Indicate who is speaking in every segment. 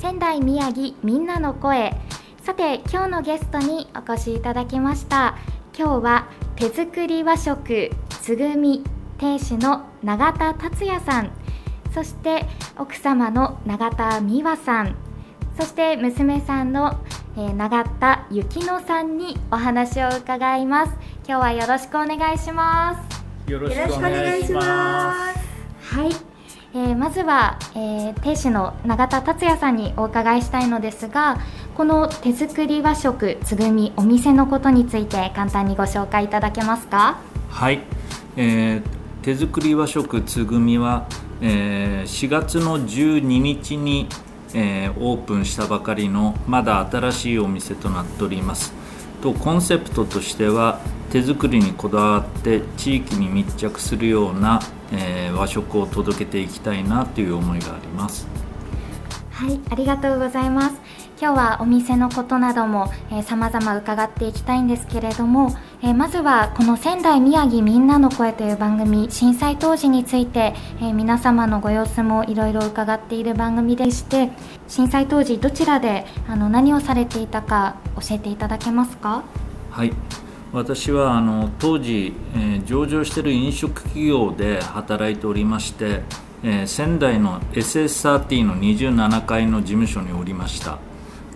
Speaker 1: 仙台宮城みんなの声。さて今日のゲストにお越しいただきました。今日は手作り和食つぐみ亭主の永田達也さん。そして奥様の永田美和さん。そして娘さんの、えー、永田幸乃さんにお話を伺います。今日はよろしくお願いします。
Speaker 2: よろしくお願いします。
Speaker 1: はいえー、まずは、えー、亭主の永田達也さんにお伺いしたいのですがこの手作り和食つぐみお店のことについて簡単にご紹介いただけますか？
Speaker 2: はい、えー、手作り和食つぐみは、えー、4月の12日に、えー、オープンしたばかりのまだ新しいお店となっております。とコンセプトとしては手作りにこだわって地域に密着するようなえー、和食を届けていきたいなという思いがあります。
Speaker 1: はいありがとうございます。今日はお店のことなども、えー、様々伺っていきたいんですけれども、えー、まずはこの仙台宮城みんなの声という番組震災当時について、えー、皆様のご様子もいろいろ伺っている番組でして震災当時どちらであの何をされていたか教えていただけますか？
Speaker 2: はい私はあの当時、えー、上場している飲食企業で働いておりまして、えー、仙台の SS30 の27階の事務所におりました。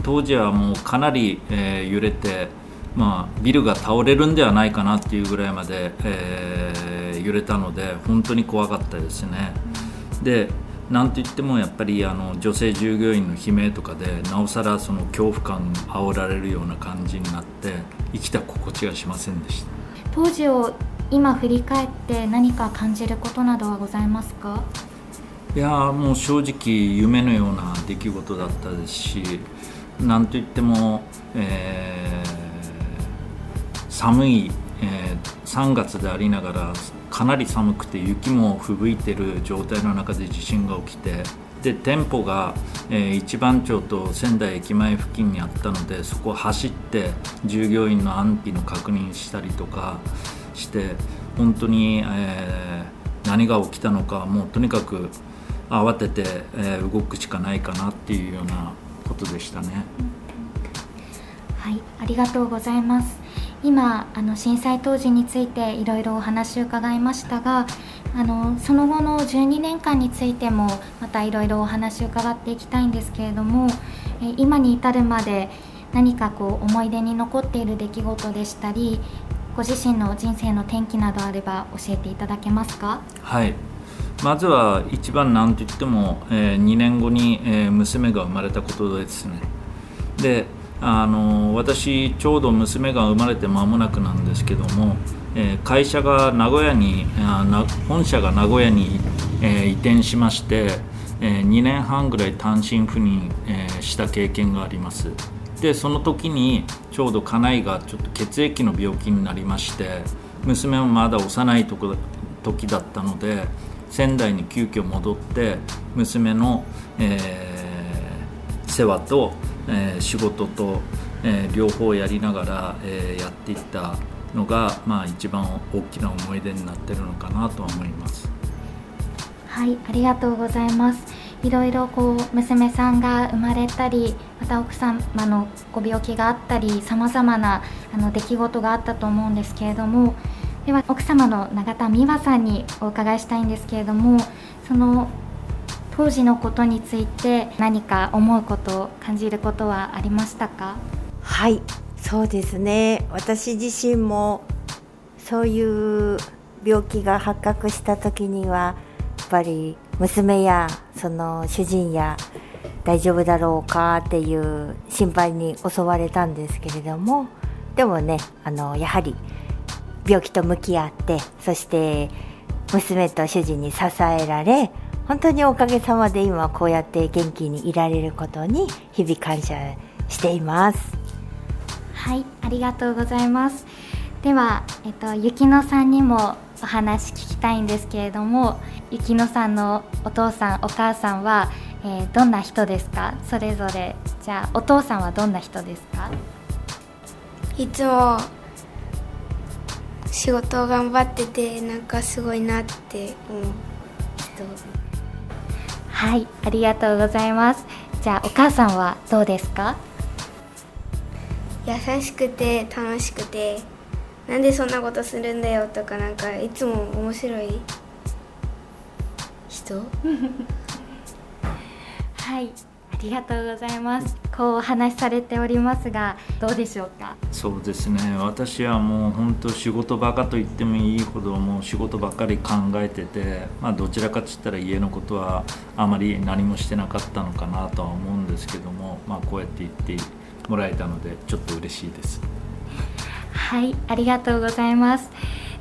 Speaker 2: 当時はもうかなり、えー、揺れて、まあ、ビルが倒れるんではないかなっていうぐらいまで、え揺れたので本当に怖かったですね。でなんといってもやっぱりあの女性従業員の悲鳴とかでなおさらその恐怖感煽られるような感じになって生きた心地がしませんでした。
Speaker 1: 当時を今振り返って何か感じることなどはございますか？
Speaker 2: いやもう正直夢のような出来事だったですしなんといっても、えー、寒い、えー、3月でありながらかなり寒くて雪も吹雪いてる状態の中で地震が起きてで店舗が、えー、一番町と仙台駅前付近にあったのでそこを走って従業員の安否の確認したりとかして本当に、えー、何が起きたのかもうとにかく慌てて、えー、動くしかないかなっていうようなことでしたね。
Speaker 1: はいありがとうございます今あの震災当時についていろいろお話を伺いましたがあのその後の12年間についてもまたいろいろお話を伺っていきたいんですけれどもえ今に至るまで何かこう思い出に残っている出来事でしたりご自身の人生の転機などあれば教えていただけますか？
Speaker 2: はい。まずは一番何と言っても、えー、2年後に、え、娘が生まれたことですね。であの私ちょうど娘が生まれて間もなくなんですけども、えー、会社が名古屋にあ本社が名古屋に、え、移転しまして、えー、2年半ぐらい単身赴任、えした経験があります。でその時にちょうど家内がちょっと血液の病気になりまして娘もまだ幼いとこ時だったので仙台に急遽戻って娘の、え世話とえー、仕事と、えー、両方やりながら、えー、やっていったのが、まあ、一番大きな思い出になってるのかなと思います。
Speaker 1: はいありがとうございます。いろいろこう娘さんが生まれたりまた奥様のご病気があったりさまざまなあの出来事があったと思うんですけれどもでは奥様の永田美和さんにお伺いしたいんですけれどもその当時のことについて何か思うこと感じることはありましたか？
Speaker 3: はいそうですね。私自身もそういう病気が発覚した時にはやっぱり娘やその主人や大丈夫だろうかっていう心配に襲われたんですけれどもでもねあのやはり病気と向き合ってそして娘と主人に支えられ本当におかげさまで今こうやって元気にいられることに日々感謝しています。
Speaker 1: はいありがとうございます。では、えっと、雪乃さんにもお話聞きたいんですけれども雪乃さんのお父さんお母さんは、えー、どんな人ですか？それぞれじゃあお父さんはどんな人ですか？
Speaker 4: いつも仕事を頑張っててなんかすごいなって思う人
Speaker 1: はいありがとうございます。じゃあお母さんはどうですか？
Speaker 4: 優しくて楽しくてなんでそんなことするんだよとかなんかいつも面白い？人？
Speaker 1: はい。ありがとうございます。こうお話しされておりますがどうでしょうか？
Speaker 2: そうですね。私はもう本当仕事ばかと言ってもいいほどもう仕事ばっかり考えてて、まあ、どちらかっつったら家のことはあまり何もしてなかったのかなとは思うんですけども、まあ、こうやって言ってもらえたのでちょっと嬉しいです。
Speaker 1: はいありがとうございます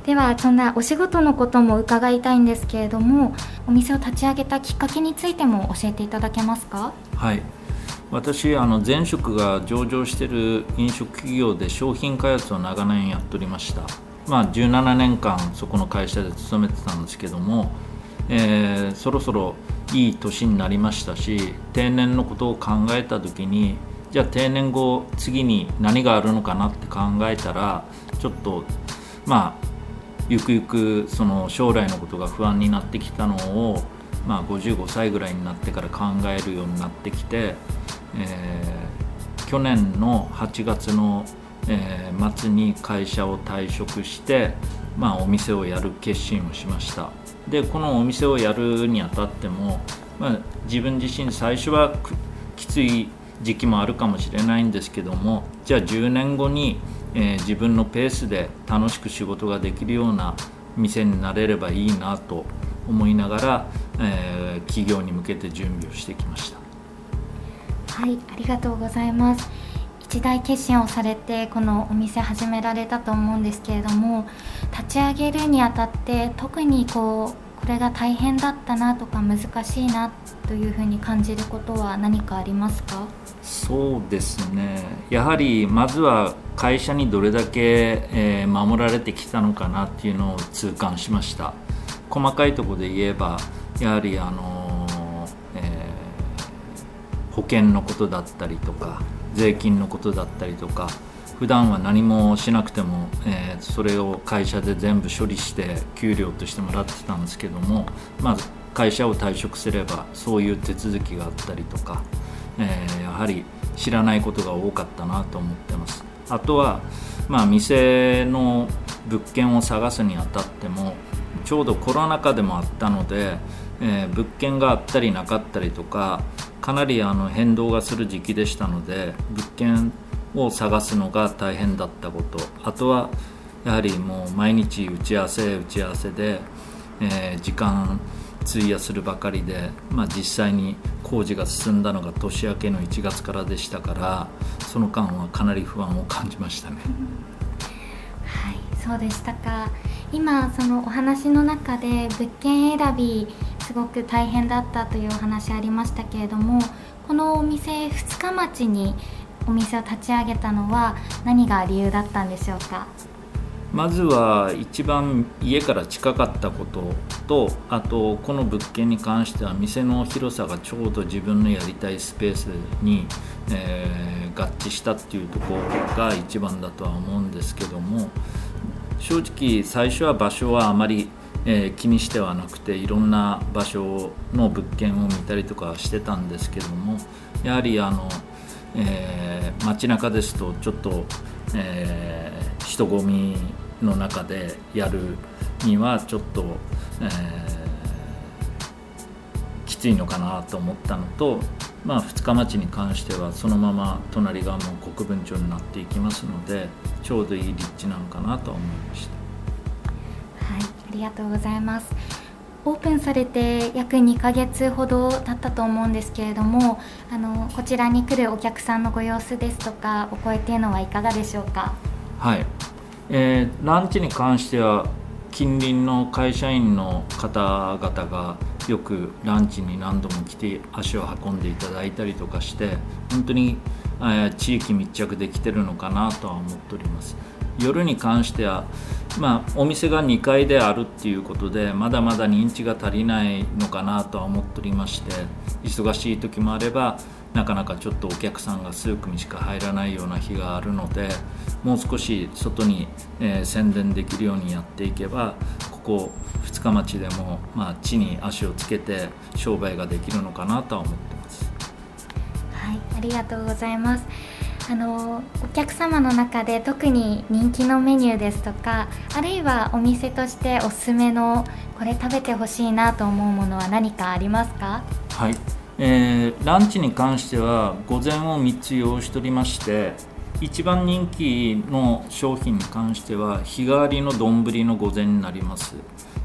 Speaker 1: ではそんなお仕事のことも伺いたいんですけれどもお店を立ち上げたきっかけについても教えていただけますか？
Speaker 2: はい。私あの前職が上場している飲食企業で商品開発を長年やっておりました。まあ17年間そこの会社で勤めてたんですけども、えー、そろそろいい年になりましたし定年のことを考えた時にじゃあ定年後次に何があるのかなって考えたらちょっとまあゆくゆくその将来のことが不安になってきたのを、まあ、55歳ぐらいになってから考えるようになってきて、えー、去年の8月の、えー、末に会社を退職して、まあ、お店をやる決心をしました。でこのお店をやるにあたっても、まあ、自分自身最初はきつい時期もあるかもしれないんですけどもじゃあ10年後にえー、自分のペースで楽しく仕事ができるような店になれればいいなと思いながら、えー、企業に向けて準備をしてきました。
Speaker 1: はいありがとうございます。一大決心をされてこのお店始められたと思うんですけれども立ち上げるにあたって特にこうこれが大変だったなとか難しいなというふうに感じることは何かありますか？
Speaker 2: そうですね。やはりまずは会社にどれだけ、え、守られてきたのかなっていうのを痛感しました。細かいところで言えばやはりあの、えー、保険のことだったりとか税金のことだったりとか普段は何もしなくても、えー、それを会社で全部処理して給料としてもらってたんですけどもまず会社を退職すればそういう手続きがあったりとか、えー、やはり知らないことが多かったなと思ってます。あとは、まあ、店の物件を探すにあたってもちょうどコロナ禍でもあったので、えー、物件があったりなかったりとかかなりあの変動がする時期でしたので物件を探すのが大変だったこと。あとはやはりもう毎日打ち合わせ打ち合わせで、えー、時間費やするばかりで、まあ、実際に工事が進んだのが年明けの1月からでしたからその間はかなり不安を感じましたね。
Speaker 1: はいそうでしたか今そのお話の中で物件選びすごく大変だったというお話ありましたけれどもこのお店2日待ちにお店を立ち上げたのは何が理由だったんでしょうか？
Speaker 2: まずは一番家から近かったこととあとこの物件に関しては店の広さがちょうど自分のやりたいスペースに、えー、合致したっていうところが一番だとは思うんですけども正直最初は場所はあまり、えー、気にしてはなくていろんな場所の物件を見たりとかしてたんですけどもやはりあの、えー、街中ですとちょっと、えー、人混みの中でやるにはちょっと、えー、きついのかなと思ったのと、まあ、2日待ちに関してはそのまま隣がもう国分町になっていきますのでちょうどいい立地なのかなと思いました。
Speaker 1: はい、ありがとうございます。オープンされて約2ヶ月ほど経ったと思うんですけれどもあのこちらに来るお客さんのご様子ですとかお声っていうのはいかがでしょうか？
Speaker 2: はい、えーランチに関しては近隣の会社員の方々がよくランチに何度も来て足を運んでいただいたりとかして本当に、えー地域密着できてるのかなとは思っております。夜に関しては、まあ、お店が2階であるっていうことでまだまだ認知が足りないのかなとは思っておりまして忙しい時もあればなかなかちょっとお客さんが数組しか入らないような日があるのでもう少し外に、えー宣伝できるようにやっていけばここ二日町でも、まあ、地に足をつけて商売ができるのかなとは思ってます。
Speaker 1: はい、ありがとうございます。あのお客様の中で特に人気のメニューですとかあるいはお店としておすすめのこれ食べてほしいなと思うものは何かありますか？
Speaker 2: はい、えーランチに関しては午前を3つ用意しておりまして一番人気の商品に関しては日替わりの丼の午前になります、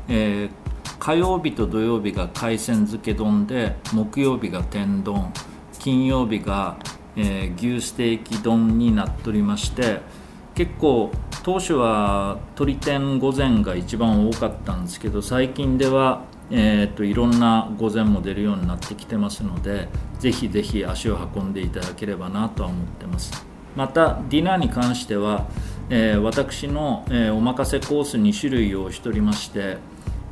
Speaker 2: えー火曜日と土曜日が海鮮漬け丼で木曜日が天丼金曜日が、えー牛ステーキ丼になっておりまして結構当初は鶏天御前が一番多かったんですけど最近では、えー、といろんな御前も出るようになってきてますのでぜひぜひ足を運んでいただければなとは思ってます。またディナーに関しては、えー私の、えーお任せコース2種類用意しておりまして、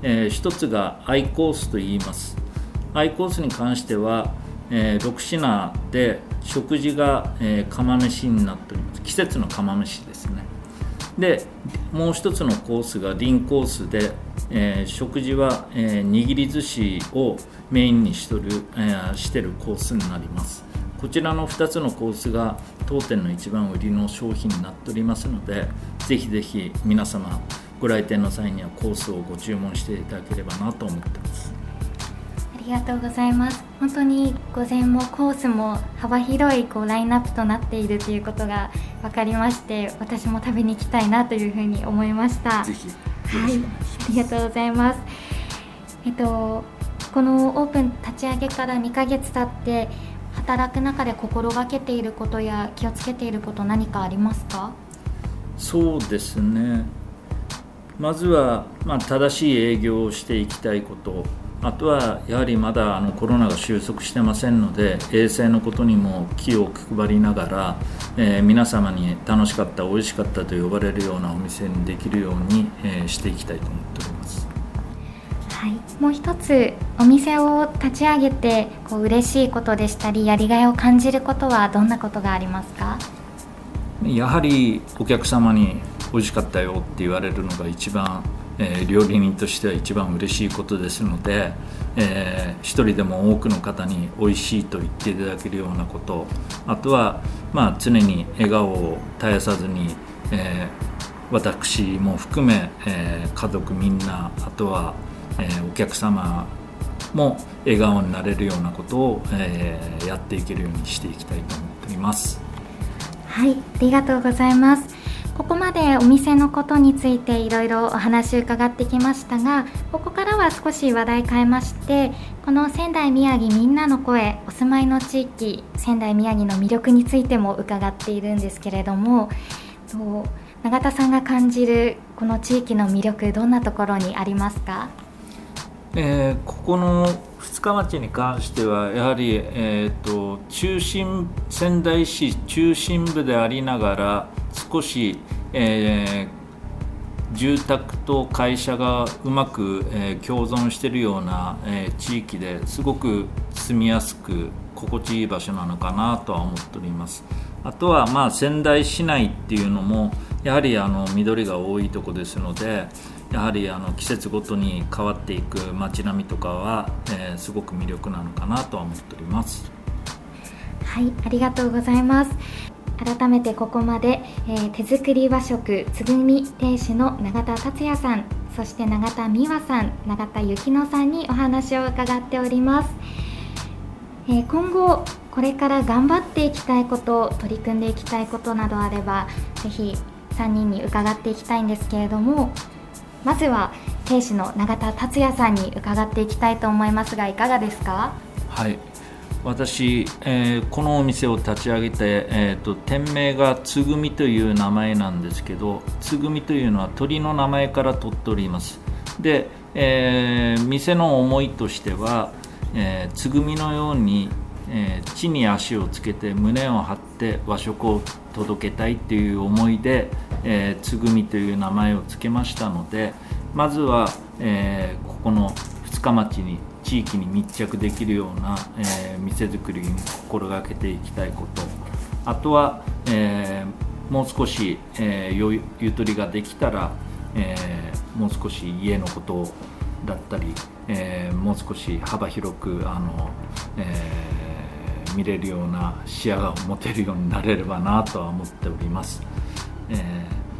Speaker 2: え1つがアイコースと言います。アイコースに関しては、えー6品で食事が、えー釜飯になっております。季節の釜飯ですね。でもう一つのコースがリンコースで、えー食事は、えー握り寿司をメインにしとる、えーしてるコースになります。こちらの2つのコースが当店の一番売りの商品になっておりますのでぜひぜひ皆様ご来店の際にはコースをご注文していただければなと思ってます。
Speaker 1: ありがとうございます。本当に午前もコースも幅広いこうラインナップとなっているということが分かりまして私も食べに行きたいなというふうに思いました。
Speaker 2: ぜひ。よ
Speaker 1: はい、ありがとうございます。えっと、このオープン立ち上げから2ヶ月経って働く中で心がけていることや気をつけていること何かありますか？
Speaker 2: そうですね。まずは、まあ、正しい営業をしていきたいこと。あとはやはりまだあのコロナが収束してませんので衛生のことにも気を配りながら、えー皆様に楽しかった美味しかったと呼ばれるようなお店にできるように、えーしていきたいと思っております。
Speaker 1: はい、もう一つお店を立ち上げてこう嬉しいことでしたりやりがいを感じることはどんなことがありますか？
Speaker 2: やはりお客様に美味しかったよって言われるのが一番、えー料理人としては一番嬉しいことですので、えー一人でも多くの方に美味しいと言っていただけるようなことあとは、まあ、常に笑顔を絶やさずに、えー私も含め、えー家族みんなあとは、えお客様も笑顔になれるようなことを、えーやっていけるようにしていきたいと思っております。
Speaker 1: はい、ありがとうございます。ここまでお店のことについていろいろお話伺ってきましたが、ここからは少し話題変えまして、この仙台宮城みんなの声、お住まいの地域、仙台宮城の魅力についても伺っているんですけれども、永田さんが感じるこの地域の魅力、どんなところにありますか？
Speaker 2: えーここの二日町に関してはやはり、えー、と中心仙台市中心部でありながら少し、えー住宅と会社がうまく、えー共存しているような、えー地域ですごく住みやすく心地いい場所なのかなとは思っておりますあとは、まあ、仙台市内っていうのもやはりあの緑が多いとこですのでやはりあの季節ごとに変わっていく街並みとかは、えーすごく魅力なのかなとは思っております。
Speaker 1: はい、ありがとうございます。改めてここまで、えー手作り和食つぐみ亭主の永田達也さんそして永田美和さん永田幸乃さんにお話を伺っております、えー今後これから頑張っていきたいこと取り組んでいきたいことなどあればぜひ3人に伺っていきたいんですけれどもまずは店主の永田達也さんに伺っていきたいと思いますがいかがですか？
Speaker 2: はい。私、えー、このお店を立ち上げて、えーと、店名がつぐみという名前なんですけどつぐみというのは鳥の名前から取っております。で、えー、店の思いとしては、えー、つぐみのように、え、地に足をつけて胸を張って和食を届けたいっていう思いで、え、つぐみという名前を付けましたのでまずは、え、ここの二日町に地域に密着できるような、えー、店づくりに心がけていきたいこと。あとは、えー、もう少し、えー、ゆとりができたら、えー、もう少し家のことだったり、えー、もう少し幅広くあの、えー、見れるような視野が持てるようになれればなとは思っております、えー、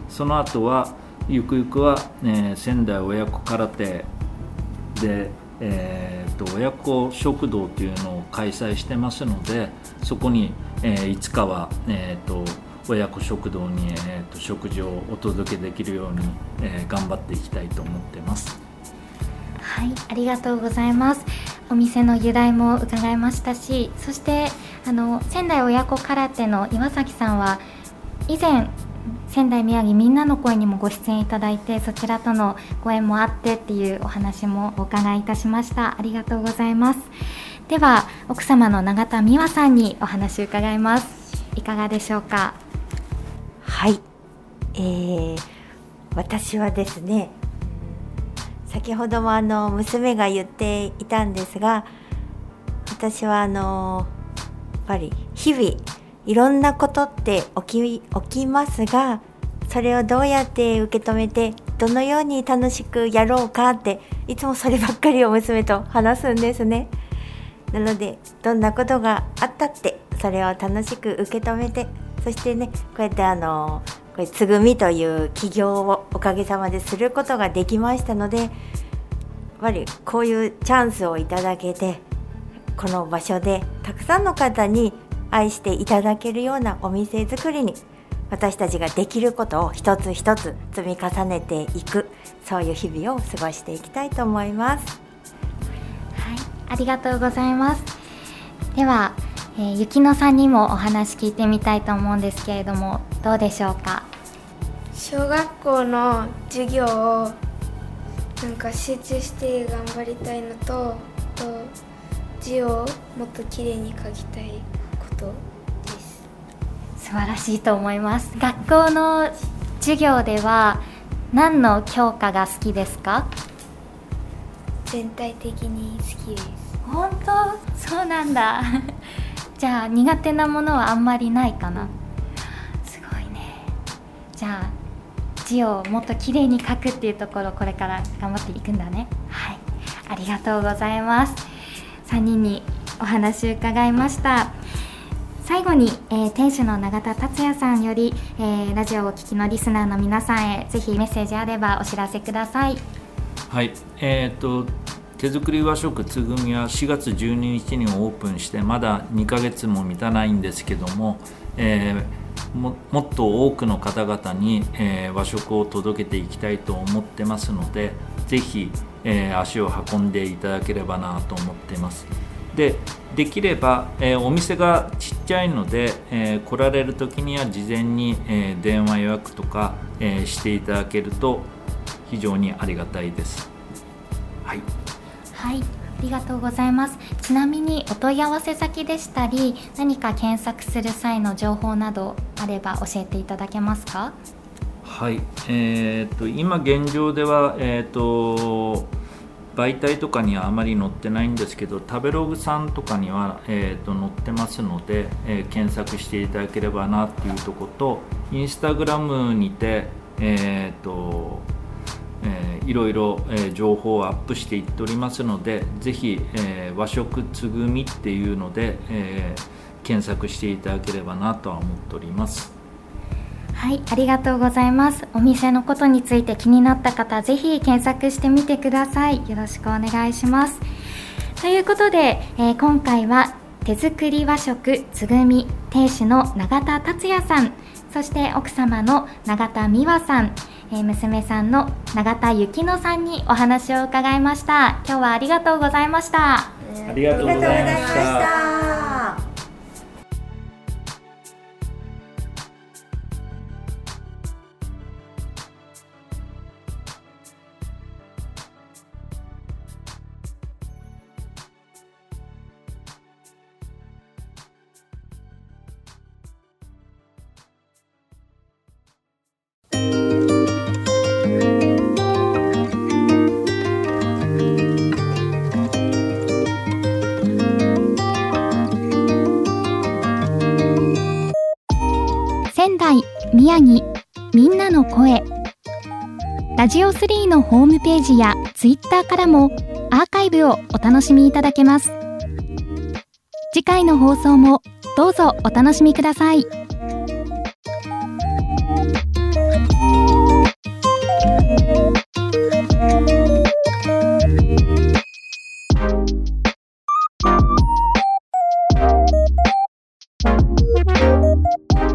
Speaker 2: その後はゆくゆくは、えー、仙台親子空手でえーと、親子食堂というのを開催してますのでそこに、えー、いつかは、えーと、親子食堂に、えーと、食事をお届けできるように、えー、頑張っていきたいと思ってます。
Speaker 1: はいありがとうございます。お店の由来も伺いましたしそしてあの仙台親子空手の岩崎さんは以前仙台宮城みんなの声にもご出演いただいてそちらとのご縁もあってっていうお話もお伺いいたしました。ありがとうございます。では奥様の永田美和さんにお話伺います。いかがでしょうか？
Speaker 3: はい。えー、私はですね先ほどもあの娘が言っていたんですが私はあのやっぱり日々いろんなことって起き起きますがそれをどうやって受け止めてどのように楽しくやろうかっていつもそればっかりを娘と話すんですね。なのでどんなことがあったってそれを楽しく受け止めてそしてねこうやってあのこれつぐみという起業をおかげさまですることができましたのでやっぱりこういうチャンスをいただけてこの場所でたくさんの方に愛していただけるようなお店作りに私たちができることを一つ一つ積み重ねていくそういう日々を過ごしていきたいと思います。
Speaker 1: はいありがとうございます。では、えー、ゆきのさんにもお話聞いてみたいと思うんですけれどもどうでしょうか？
Speaker 4: 小学校の授業をなんか集中して頑張りたいのとと字をもっときれいに書きたい
Speaker 1: 素晴らしいと思います。学校の授業では何の教科が好きですか？
Speaker 4: 全体的に好きです。
Speaker 1: 本当？そうなんだ。じゃあ苦手なものはあんまりないかな。すごいね。じゃあ字をもっときれいに書くっていうところこれから頑張っていくんだね。はい。ありがとうございます。3人にお話伺いました最後に、えー、店主の永田達也さんより、えー、ラジオをお聞きのリスナーの皆さんへぜひメッセージあればお知らせください
Speaker 2: はいえーと、手作り和食つぐみは4月12日にオープンしてまだ2ヶ月も満たないんですけども、えー、ももっと多くの方々に、えー、和食を届けていきたいと思ってますのでぜひ、えー、足を運んでいただければなと思っています。でできれば、えー、お店がちっちゃいので、えー、来られる時には事前に、えー、電話予約とか、えしていただけると非常にありがたいです。はい、
Speaker 1: はい、ありがとうございます。ちなみにお問い合わせ先でしたり、何か検索する際の情報などあれば教えていただけますか？
Speaker 2: はい、えーと、今現状では、えーと媒体とかにはあまり載ってないんですけど食べログさんとかには、えーと、載ってますので、えー、検索していただければなっていうとことインスタグラムにてえ、ー、とえー、いろいろ、えー、情報をアップしていっておりますのでぜひ、えー、和食つぐみっていうので、え、検索していただければなとは思っております。
Speaker 1: はい、ありがとうございます。お店のことについて気になった方、ぜひ検索してみてください。よろしくお願いします。ということで、えー、今回は手作り和食つぐみ店主の永田達也さん、そして奥様の永田美和さん、えー、娘さんの永田幸乃さんにお話を伺いました今日はありがとうございました
Speaker 2: ありがとうございました
Speaker 1: みんなの声ラジオ3のホームページや Twitter からもアーカイブをお楽しみいただけます次回の放送もどうぞお楽しみくださいうん。